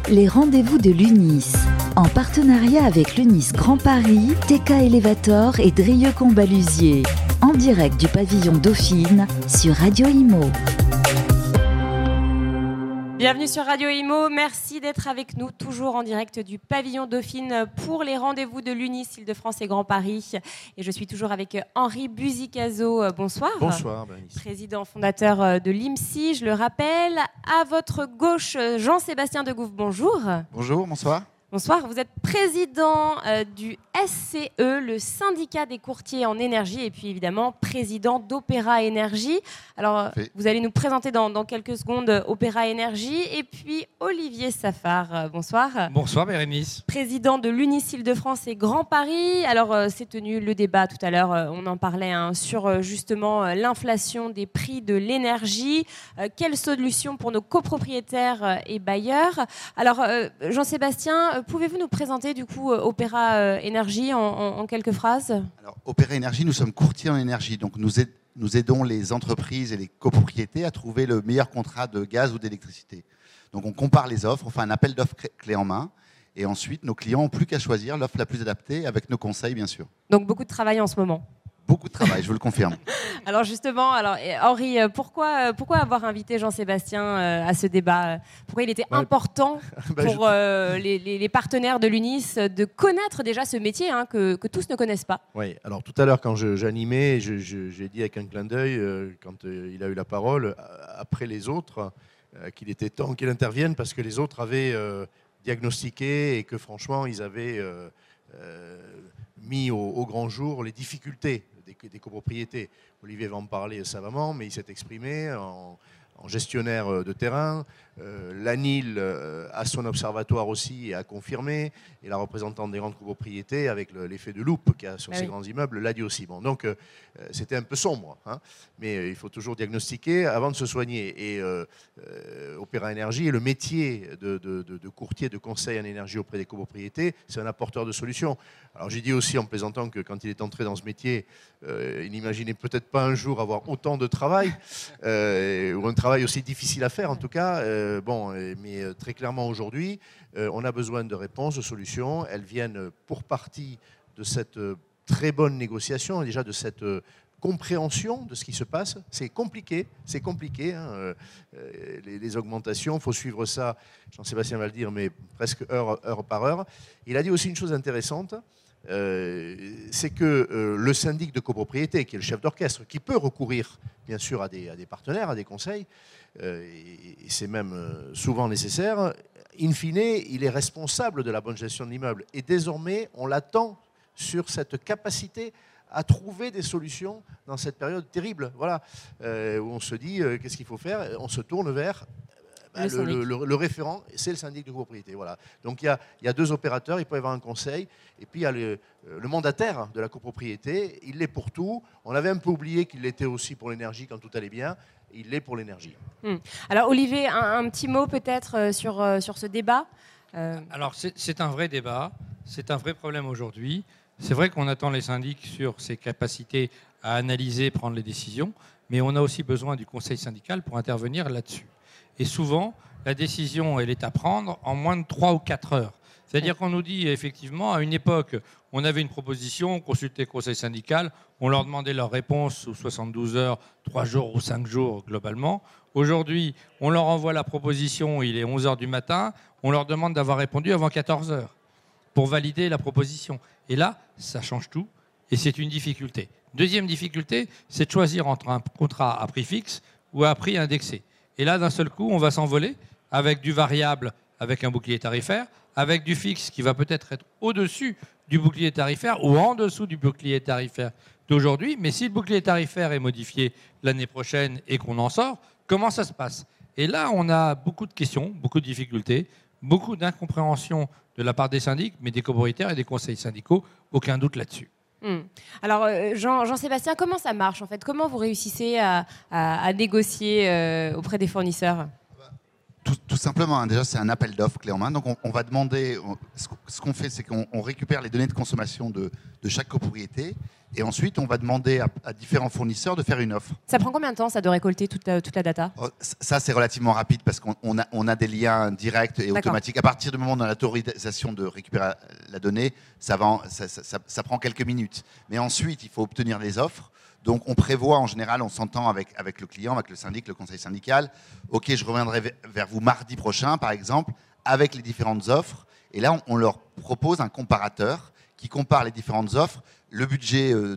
Les rendez-vous de l'UNIS. En partenariat avec l'UNIS Grand Paris, TK Elevator et Drieux Combalusier. En direct du pavillon Dauphine sur Radio Imo. Bienvenue sur Radio Imo. Merci d'être avec nous, toujours en direct du pavillon Dauphine pour les rendez-vous de l'UNIS Île-de-France et Grand Paris. Et je suis toujours avec Henri Buzicazo. Bonsoir. Bonsoir, Président fondateur de l'IMSI, je le rappelle. À votre gauche, Jean-Sébastien Degouve, bonjour. Bonjour, bonsoir. Bonsoir, vous êtes président euh, du SCE, le syndicat des courtiers en énergie, et puis évidemment président d'Opéra Énergie. Alors, vous allez nous présenter dans, quelques secondes euh, Opéra Énergie, et puis Olivier Safar, euh, bonsoir. Bonsoir Bérénice. Président de l'Unicile de France et Grand Paris. Alors, c'est tenu le débat tout à l'heure, on en parlait, hein, sur justement l'inflation des prix de l'énergie. quelle solution pour nos copropriétaires et bailleurs? Alors, Jean-Sébastien, pouvez-vous nous présenter du coup euh, Opéra euh, Énergie en, quelques phrases? Alors, Opéra Énergie, nous sommes courtiers en énergie, donc nous, nous aidons les entreprises et les copropriétés à trouver le meilleur contrat de gaz ou d'électricité. Donc on compare les offres, on fait un appel d'offres clé en main, et ensuite nos clients n'ont plus qu'à choisir l'offre la plus adaptée avec nos conseils, bien sûr. Donc beaucoup de travail en ce moment beaucoup de travail, je vous le confirme. <laughs> alors justement, alors Henri, euh, pourquoi, euh, pourquoi avoir invité Jean-Sébastien euh, à ce débat Pourquoi il était important <laughs> bah, pour les, partenaires de l'UNIS de connaître déjà ce métier hein, que, tous ne connaissent pas? Oui, alors tout à l'heure quand j'animais, j'ai dit avec un clin d'œil, quand il a eu la parole, après les autres, qu'il était temps qu'il intervienne parce que les autres avaient diagnostiqué et que franchement, ils avaient mis au, au, grand jour les difficultés des, copropriétés. Olivier va en parler savamment, mais il s'est exprimé en, en gestionnaire euh, de terrain. Euh, L'ANIL euh, a son observatoire aussi et a confirmé. Et la représentante des grandes copropriétés, avec l'effet de loupe qu'il y a sur ah ces grands immeubles, l'a dit aussi. Bon, donc c'était un peu sombre, hein. mais il faut toujours diagnostiquer avant de se soigner. Et Opéra Énergie le métier de, de, courtier de conseil en énergie auprès des copropriétés, c'est un apporteur de solutions. Alors j'ai dit aussi en plaisantant que quand il est entré dans ce métier, il n'imaginait peut-être pas un jour avoir autant de travail, <laughs> ou un travail aussi difficile à faire en tout cas. Euh, bon, mais euh, très clairement aujourd'hui, euh, on a besoin de réponses, de solutions. Elles viennent pour partie de cette très bonne négociation, déjà de cette compréhension de ce qui se passe. C'est compliqué, c'est compliqué. Hein, les, augmentations, il faut suivre ça, Jean-Sébastien va le dire, mais presque heure par heure. Il a dit aussi une chose intéressante, euh, c'est que euh, le syndic de copropriété, qui est le chef d'orchestre, qui peut recourir bien sûr à des, partenaires, à des conseils, euh, c'est même souvent nécessaire, in fine, il est responsable de la bonne gestion de l'immeuble. Et désormais, on l'attend sur cette capacité à trouver des solutions dans cette période terrible, voilà, où on se dit qu'est-ce qu'il faut faire, on se tourne vers bah, le, référent, c'est le syndic de copropriété. Voilà. Donc il y, a, deux opérateurs, il peut y avoir un conseil, et puis il y a le, euh, mandataire de la copropriété, il l'est pour tout. On avait un peu oublié qu'il l'était aussi pour l'énergie quand tout allait bien, il l'est pour l'énergie. Hmm. Alors Olivier, un, petit mot peut-être euh, sur, euh, sur ce débat Alors c'est un vrai débat, c'est un vrai problème aujourd'hui. C'est vrai qu'on attend les syndics sur ses capacités à analyser, prendre les décisions, mais on a aussi besoin du conseil syndical pour intervenir là-dessus. Et souvent, la décision, elle est à prendre en moins de 3 ou 4 heures. C'est-à-dire qu'on nous dit effectivement, à une époque, on avait une proposition, on consultait le conseil syndical, on leur demandait leur réponse sous 72 heures, 3 jours ou 5 jours globalement. Aujourd'hui, on leur envoie la proposition, il est 11 heures du matin, on leur demande d'avoir répondu avant 14 heures pour valider la proposition. Et là, ça change tout et c'est une difficulté. Deuxième difficulté, c'est de choisir entre un contrat à prix fixe ou à prix indexé. Et là, d'un seul coup, on va s'envoler avec du variable, avec un bouclier tarifaire, avec du fixe qui va peut-être être, au-dessus du bouclier tarifaire ou en dessous du bouclier tarifaire d'aujourd'hui. Mais si le bouclier tarifaire est modifié l'année prochaine et qu'on en sort, comment ça se passe? Et là, on a beaucoup de questions, beaucoup de difficultés, beaucoup d'incompréhension de la part des syndics, mais des copropriétaires et des conseils syndicaux, aucun doute là-dessus. Hmm. Alors, euh, Jean-Sébastien, comment ça marche en fait? Comment vous réussissez à, négocier euh, auprès des fournisseurs? Tout, simplement, hein. déjà, c'est un appel d'offres clé en main. Donc, on, va demander, ce qu'on fait, c'est qu'on récupère les données de consommation de, chaque copropriété et ensuite, on va demander à, différents fournisseurs de faire une offre. Ça prend combien de temps, ça, de récolter toute la, toute la data? Oh, Ça, c'est relativement rapide parce qu'on a, on a des liens directs et automatiques. À partir du moment où on a l'autorisation de récupérer la donnée, ça, va, ça, ça prend quelques minutes. Mais ensuite, il faut obtenir les offres. Donc on prévoit en général, on s'entend avec, le client, avec le syndic, le conseil syndical. Ok, je reviendrai vers vous mardi prochain, par exemple, avec les différentes offres. Et là, on, leur propose un comparateur qui compare les différentes offres, le budget euh,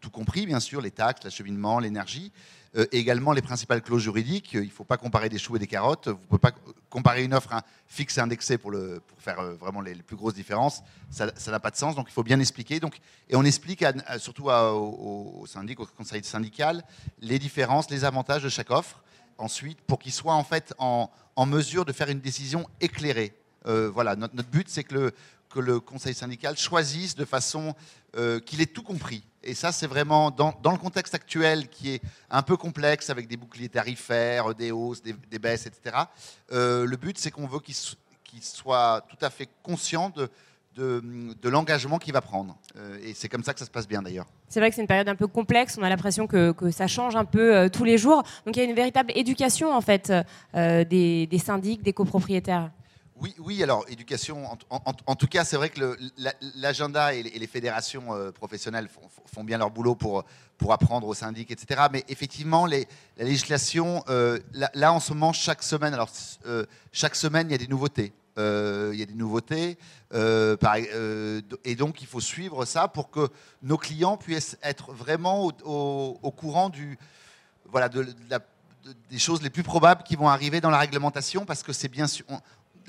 tout compris, bien sûr, les taxes, l'acheminement, l'énergie. Euh, également les principales clauses juridiques. Il ne faut pas comparer des choux et des carottes. Vous ne pouvez pas comparer une offre fixe et indexée pour, pour faire euh, vraiment les, plus grosses différences. Ça n'a pas de sens. Donc il faut bien expliquer. Donc, et on explique surtout au, syndic, au conseil syndical les différences, les avantages de chaque offre. Ensuite, pour qu'il soit en fait en, mesure de faire une décision éclairée. Euh, voilà, notre, but, c'est que le conseil syndical choisisse de façon qu'il ait tout compris et ça, c'est vraiment dans, le contexte actuel qui est un peu complexe avec des boucliers tarifaires, des hausses, des, baisses, etc. Euh, le but, c'est qu'on veut qu'il soit tout à fait conscient de, l'engagement qu'il va prendre. Euh, et c'est comme ça que ça se passe bien d'ailleurs. C'est vrai que c'est une période un peu complexe, on a l'impression que, ça change un peu euh, tous les jours. Donc il y a une véritable éducation en fait des syndics, des copropriétaires. Oui, oui, alors éducation, en, tout cas, c'est vrai que l'agenda et, les fédérations euh, professionnelles font, bien leur boulot pour, pour apprendre aux syndics, etc. Mais effectivement, la législation, euh, là, en ce moment, chaque semaine, alors euh, chaque semaine, il y a des nouveautés. il y a des nouveautés, et donc il faut suivre ça pour que nos clients puissent être vraiment au, courant du, voilà, de, des choses les plus probables qui vont arriver dans la réglementation, parce que c'est bien sûr,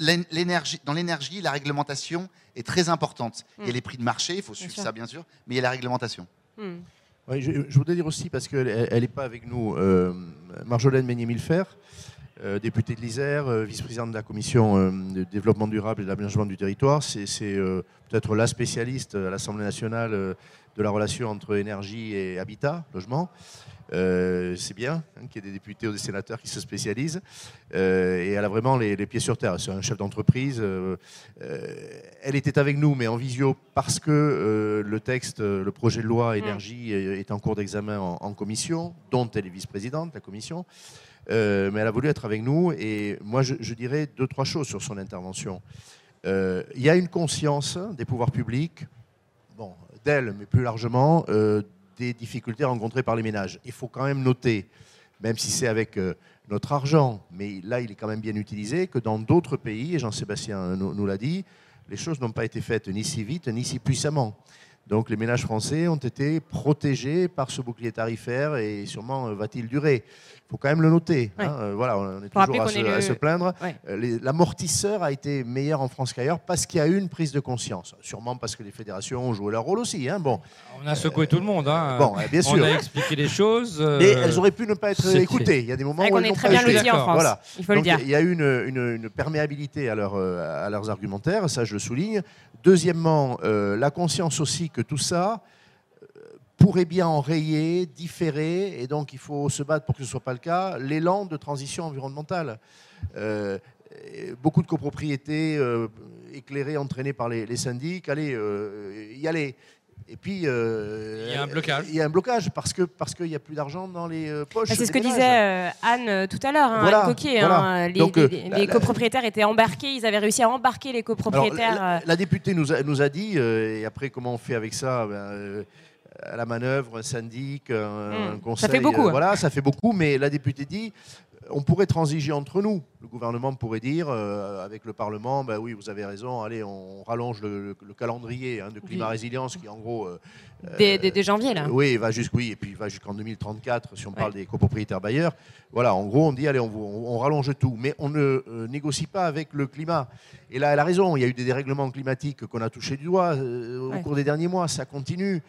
dans l'énergie, la réglementation est très importante. Il y a hmm. les prix de marché, il faut suivre ça bien sûr, mais il y a la réglementation. Hmm. je, voudrais dire aussi, parce qu'elle n'est pas avec nous, euh, Marjolaine Meignet-Milfer, euh, députée de l'Isère, euh, vice-présidente de la commission de développement durable et de l'aménagement du territoire. C'est peut-être la spécialiste à l'Assemblée nationale de la relation entre énergie et habitat, logement. Euh, c'est bien hein, qu'il y ait des députés ou des sénateurs qui se spécialisent. Euh, et elle a vraiment les, pieds sur terre. C'est un chef d'entreprise. Euh, elle était avec nous, mais en visio, parce que le texte, le projet de loi énergie est en cours d'examen en, commission, dont elle est vice-présidente de la commission. Mais elle a voulu être avec nous. Et moi, je, dirais deux, trois choses sur son intervention. Il y a une conscience des pouvoirs publics, bon, d'elle, mais plus largement, des difficultés rencontrées par les ménages. Il faut quand même noter, même si c'est avec euh, notre argent, mais là il est quand même bien utilisé, que dans d'autres pays, et Jean-Sébastien nous l'a dit, les choses n'ont pas été faites ni si vite ni si puissamment. Donc les ménages français ont été protégés par ce bouclier tarifaire et sûrement euh, va-t-il durer? Il faut quand même le noter. Hein. Euh, voilà, on est toujours à se, plaindre. Euh, l'amortisseur a été meilleur en France qu'ailleurs parce qu'il y a eu une prise de conscience. Sûrement parce que les fédérations ont joué leur rôle aussi. Hein. Bon. On a secoué tout le monde. Hein. Bon, bien sûr. On a expliqué les choses. <laughs> Mais elles auraient pu ne pas être écoutées. Il y a des moments où elles n'ont pas été. en France. Voilà. Il faut le dire. Il y a eu une, une, perméabilité à, leur, à leurs argumentaires, ça je le souligne. Deuxièmement, la conscience aussi que tout ça pourrait bien enrayer, différer, et donc il faut se battre pour que ce ne soit pas le cas, l'élan de transition environnementale. Euh, beaucoup de copropriétés euh, éclairées, entraînées par les, syndics, allez, euh, y aller. Et puis, il y a un blocage. Il y a un blocage parce que parce qu'il n'y a plus d'argent dans les poches. Bah, c'est ce que disait Anne tout à l'heure, hein, Anne Coquet. Hein, les, copropriétaires étaient embarqués, ils avaient réussi à embarquer les copropriétaires. la, députée nous a, nous a dit, et après comment on fait avec ça ben, à la manœuvre, un syndic, un, hmm. conseil. Ça fait beaucoup. Euh, hein. Voilà, ça fait beaucoup, mais la députée dit on pourrait transiger entre nous. Le gouvernement pourrait dire, euh, avec le Parlement, ben oui, vous avez raison, allez, on rallonge le, calendrier hein, de climat résilience qui, en gros. Euh, dès, janvier, là. Oui, va jusqu', oui, et puis va jusqu'en 2034, si on parle des copropriétaires bailleurs. Voilà, en gros, on dit, allez, on, on, rallonge tout. Mais on ne négocie pas avec le climat. Et là, elle a raison, il y a eu des dérèglements climatiques qu'on a touchés du doigt au cours des derniers mois, ça continue.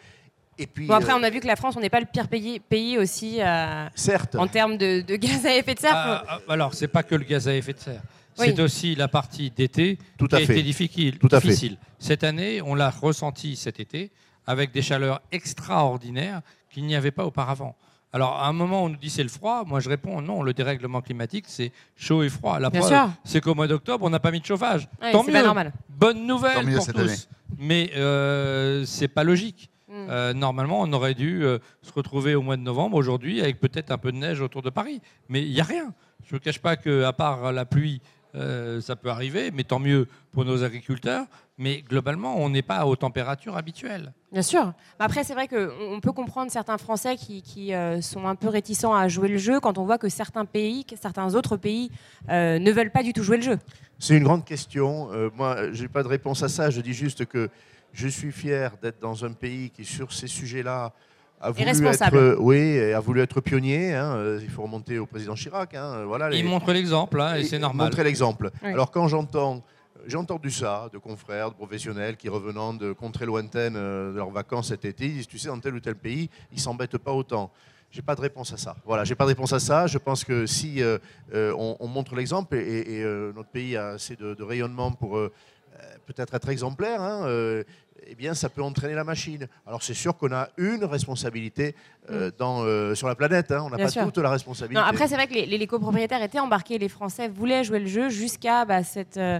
Et puis, bon, après, euh, on a vu que la France, on n'est pas le pire pays, pays aussi euh, certes. en termes de, gaz à effet de serre. Alors, ah, ah, alors, c'est pas que le gaz à effet de serre. C'est aussi la partie d'été qui a été difficile. Tout à difficile. Cette année, on l'a ressenti cet été avec des chaleurs extraordinaires qu'il n'y avait pas auparavant. Alors, à un moment, on nous dit c'est le froid. Moi, je réponds non, le dérèglement climatique, c'est chaud et froid. La preuve, c'est qu'au mois d'octobre, on n'a pas mis de chauffage. Tant mieux. Normal. Bonne nouvelle pour tous. Mais euh, c'est pas logique. Mm. Euh, normalement, on aurait dû euh, se retrouver au mois de novembre aujourd'hui avec peut-être un peu de neige autour de Paris. Mais il n'y a rien. Je ne cache pas qu'à part la pluie, euh, ça peut arriver, mais tant mieux pour nos agriculteurs. Mais globalement, on n'est pas aux températures habituelles. Bien sûr. Après, c'est vrai qu'on peut comprendre certains Français qui, sont un peu réticents à jouer le jeu quand on voit que certains pays, que certains autres pays ne veulent pas du tout jouer le jeu. C'est une grande question. moi, je n'ai pas de réponse à ça. Je dis juste que je suis fier d'être dans un pays qui, sur ces sujets-là, a voulu être, oui, a voulu être pionnier. Hein, il faut remonter au président Chirac. Hein, voilà, il montre l'exemple, hein, et c'est normal. Montrer l'exemple. Alors quand j'entends j'ai entendu ça de confrères, de professionnels qui revenant de contrées lointaines de leurs vacances cet été, ils disent, tu sais, dans tel ou tel pays, ils s'embêtent pas autant. J'ai pas de réponse à ça. Voilà, j'ai pas de réponse à ça. Je pense que si on, montre l'exemple et, notre pays a assez de, de rayonnement pour peut-être être exemplaire, hein, eh bien, ça peut entraîner la machine. Alors, c'est sûr qu'on a une responsabilité euh, mm. dans, euh, sur la planète. Hein. On n'a pas toute la responsabilité. après, c'est vrai que les, copropriétaires étaient embarqués. Les Français voulaient jouer le jeu jusqu'à bah, cette, euh,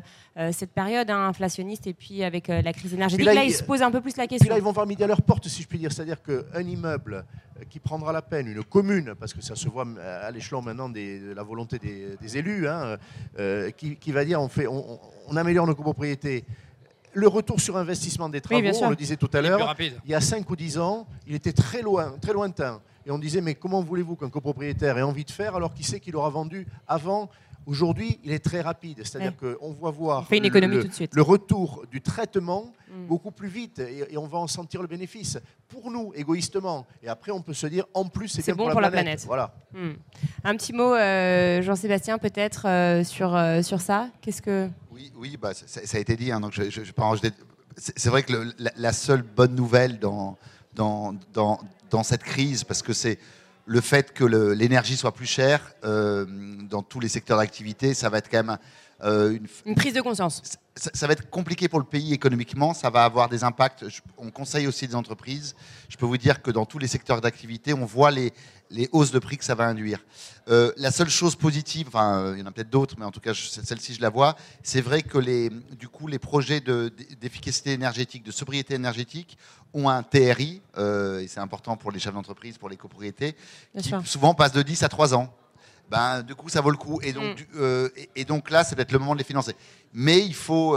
cette période hein, inflationniste et puis avec la crise énergétique. Là, ils se posent un peu plus la question. là, ils vont voir midi à leur porte, si je puis dire. C'est-à-dire qu'un immeuble qui prendra la peine, une commune, parce que ça se voit à l'échelon maintenant de la volonté des, élus, hein, qui, va dire on, fait, on, on améliore nos copropriétés le retour sur investissement des travaux, on le disait tout à l'heure, il y a 5 ou 10 ans, il était très loin, très lointain. Et on disait, mais comment voulez-vous qu'un copropriétaire ait envie de faire alors qu'il sait qu'il aura vendu avant Aujourd'hui, il est très rapide, c'est-à-dire qu'on voit voir le, retour du traitement mm. beaucoup plus vite et, on va en sentir le bénéfice pour nous, égoïstement. Et après, on peut se dire, en plus, c'est bon pour, la, planète. Voilà. Mm. Un petit mot, euh, Jean-Sébastien, peut-être euh, sur, euh, sur ça? Qu'est-ce que oui, oui bah, ça, a été dit. Hein, je, c'est vrai que la, seule bonne nouvelle dans, dans, dans, dans cette crise, parce que c'est le fait que l'énergie soit plus chère euh, dans tous les secteurs d'activité, ça va être quand même euh, une, prise de conscience. Ça, va être compliqué pour le pays économiquement, ça va avoir des impacts. on conseille aussi des entreprises. Je peux vous dire que dans tous les secteurs d'activité, on voit les, les hausses de prix que ça va induire. Euh, la seule chose positive, enfin, euh, il y en a peut-être d'autres, mais en tout cas, celle-ci, je la vois, c'est vrai que les, du coup, les projets d'efficacité énergétique, de sobriété énergétique ont un TRI, euh, et c'est important pour les chefs d'entreprise, pour les copropriétés, qui souvent passent de 10 à 3 ans. Ben, du coup, ça vaut le coup. Et donc, mm. et, donc là, c'est peut-être le moment de les financer. Mais il faut,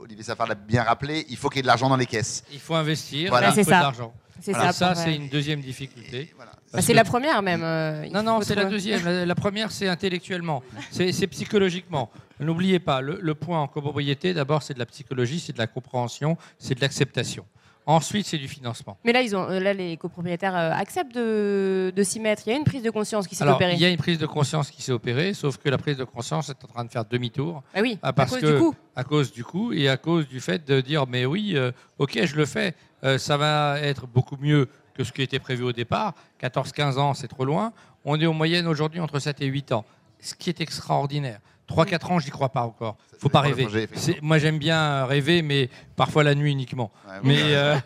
Olivier Safar l'a bien rappelé, il faut qu'il y ait de l'argent dans les caisses. Il faut investir, il faut de l'argent. C'est ça. Ça, c'est une deuxième difficulté. Bah, c'est la première même. Euh, non, non, c'est la deuxième. La, première, c'est intellectuellement, c'est psychologiquement. N'oubliez pas, le, point en copropriété, d'abord, c'est de la psychologie, c'est de la compréhension, c'est de l'acceptation. Ensuite, c'est du financement. Mais là, ils ont, là les copropriétaires euh, acceptent de, s'y mettre. Il y a une prise de conscience qui s'est opérée. Il y a une prise de conscience qui s'est opérée, sauf que la prise de conscience est en train de faire demi-tour. Ah oui, à cause du coût. À cause du coût et à cause du fait de dire, mais oui, euh, ok, je le fais, ça va être beaucoup mieux que ce qui était prévu au départ. 14-15 ans, c'est trop loin. On est en moyenne aujourd'hui entre 7 et 8 ans, ce qui est extraordinaire. 3-4 ans, je n'y crois pas encore. Il faut pas rêver. Moi, j'aime bien rêver, mais parfois la nuit uniquement. mais, euh,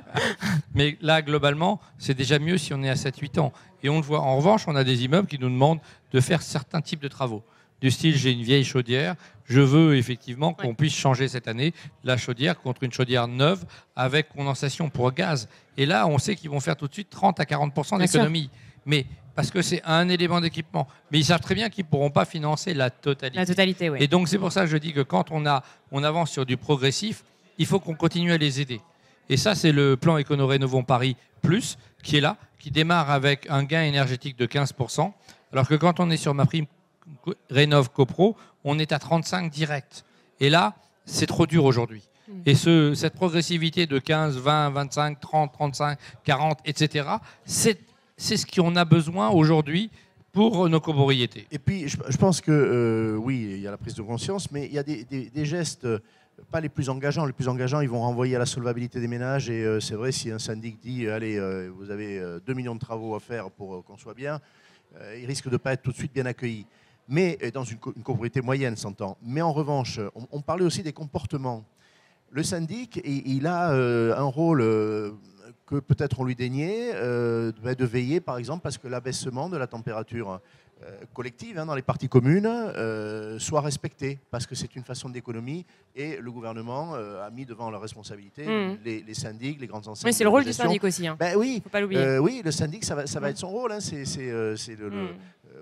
<laughs> mais là, globalement, c'est déjà mieux si on est à 7-8 ans. Et on le voit. En revanche, on a des immeubles qui nous demandent de faire certains types de travaux du style j'ai une vieille chaudière, je veux effectivement qu'on puisse changer cette année la chaudière contre une chaudière neuve avec condensation pour gaz. Et là, on sait qu'ils vont faire tout de suite 30 à 40% d'économie. Mais parce que c'est un élément d'équipement. Mais ils savent très bien qu'ils ne pourront pas financer la totalité. La totalité, oui. Et donc c'est pour ça que je dis que quand on, a, on avance sur du progressif, il faut qu'on continue à les aider. Et ça, c'est le plan Écono-Rénovons Paris Plus qui est là, qui démarre avec un gain énergétique de 15%, alors que quand on est sur ma prime Rénov CoPro, on est à 35 direct. Et là, c'est trop dur aujourd'hui. Mm. Et ce, cette progressivité de 15, 20, 25, 30, 35, 40, etc., c'est ce qu'on a besoin aujourd'hui pour nos copropriétés. Et puis, je, pense que euh, oui, il y a la prise de conscience, mais il y a des, gestes, euh, pas les plus engageants. Les plus engageants, ils vont renvoyer à la solvabilité des ménages. Et euh, c'est vrai, si un syndic dit, allez, vous avez 2 millions de travaux à faire pour qu'on soit bien, il risque de ne pas être tout de suite bien accueilli mais dans une, une moyenne, s'entend. Mais en revanche, on, parlait aussi des comportements. Le syndic, il, a un rôle que peut-être on lui déniait, euh, de veiller, par exemple, parce que l'abaissement de la température collective hein, dans les parties communes soit respecté, parce que c'est une façon d'économie, et le gouvernement a mis devant la responsabilité mmh. les, syndics, les grandes enseignes. Oui, c'est le rôle du syndic aussi. Hein. Ben, oui, faut pas l'oublier. oui, le syndic, ça va, ça va mmh. être son rôle. Hein, c'est le, mmh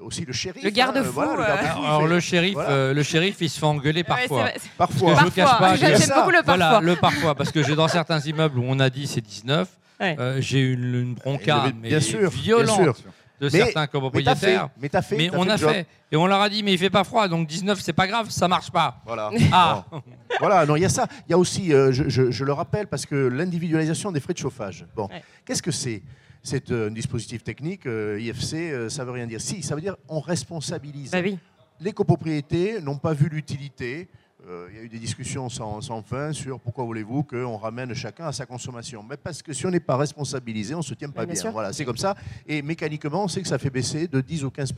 aussi le shérif. Le garde-fou. Hein, Alors le shérif, euh, le shérif, il se fait engueuler parfois. parfois. je cache pas. J'aime beaucoup le parfois. Voilà, le parfois, parce que j'ai dans certains immeubles où on a dit c'est 19, euh, j'ai une, une bronca mais bien sûr, violente. de certains copropriétaires. Mais, as fait, mais on a fait. Et on leur a dit, mais il fait pas froid, donc 19, c'est pas grave, ça marche pas. Voilà. Ah. voilà, non, il y a ça. Il y a aussi, euh, je, le rappelle, parce que l'individualisation des frais de chauffage. Bon, qu'est-ce que c'est? C'est un dispositif technique, euh, IFC, ça veut rien dire. Si, ça veut dire on responsabilise. Bah oui. Les copropriétés n'ont pas vu l'utilité euh, il y a eu des discussions sans, fin sur pourquoi voulez-vous qu'on ramène chacun à sa consommation. Mais parce que si on n'est pas responsabilisé, on ne se tient pas bien. Voilà, c'est comme ça. Et mécaniquement, on sait que ça fait baisser de 10 ou 15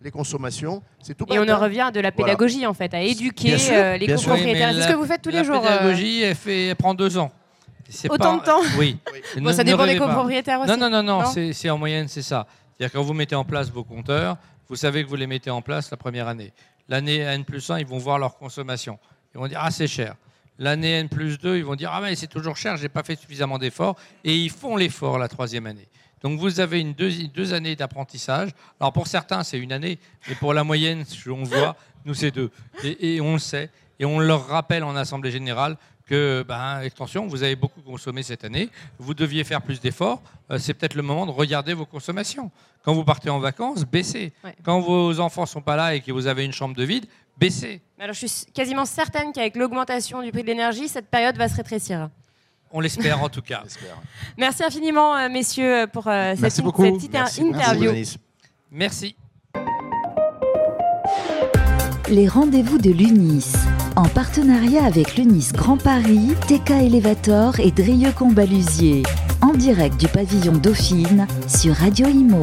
les consommations. C'est tout. Et on en hein. revient de la pédagogie en fait, à éduquer euh, les copropriétaires. c'est ce que vous faites tous les jours. La euh pédagogie, elle, fait, prend deux ans. Autant de temps Oui. <laughs> ça dépend des copropriétaires aussi. Non, non, non, non, c'est en moyenne, c'est ça. C'est-à-dire quand vous mettez en place vos compteurs, vous savez que vous les mettez en place la première année. L'année N plus 1, ils vont voir leur consommation. Ils vont dire Ah, c'est cher. L'année N plus 2, ils vont dire Ah, mais c'est toujours cher, je n'ai pas fait suffisamment d'efforts. Et ils font l'effort la troisième année. Donc vous avez deux, années d'apprentissage. Alors pour certains, c'est une année, mais pour la moyenne, on voit, nous, c'est deux. Et, on le sait. Et on leur rappelle en Assemblée Générale que, ben, extension, vous avez beaucoup consommé cette année, vous deviez faire plus d'efforts, euh, c'est peut-être le moment de regarder vos consommations. Quand vous partez en vacances, baissez. Quand vos enfants ne sont pas là et que vous avez une chambre de vide, baisser. Alors, je suis quasiment certaine qu'avec l'augmentation du prix de l'énergie, cette période va se rétrécir. On l'espère en tout cas. <laughs> Merci infiniment, euh, messieurs, pour euh, cette, petite interview. Merci. Les rendez-vous de l'UNIS. En partenariat avec l'UNIS Grand Paris, TK Elevator et Drieux Combalusier. En direct du pavillon Dauphine sur Radio Imo.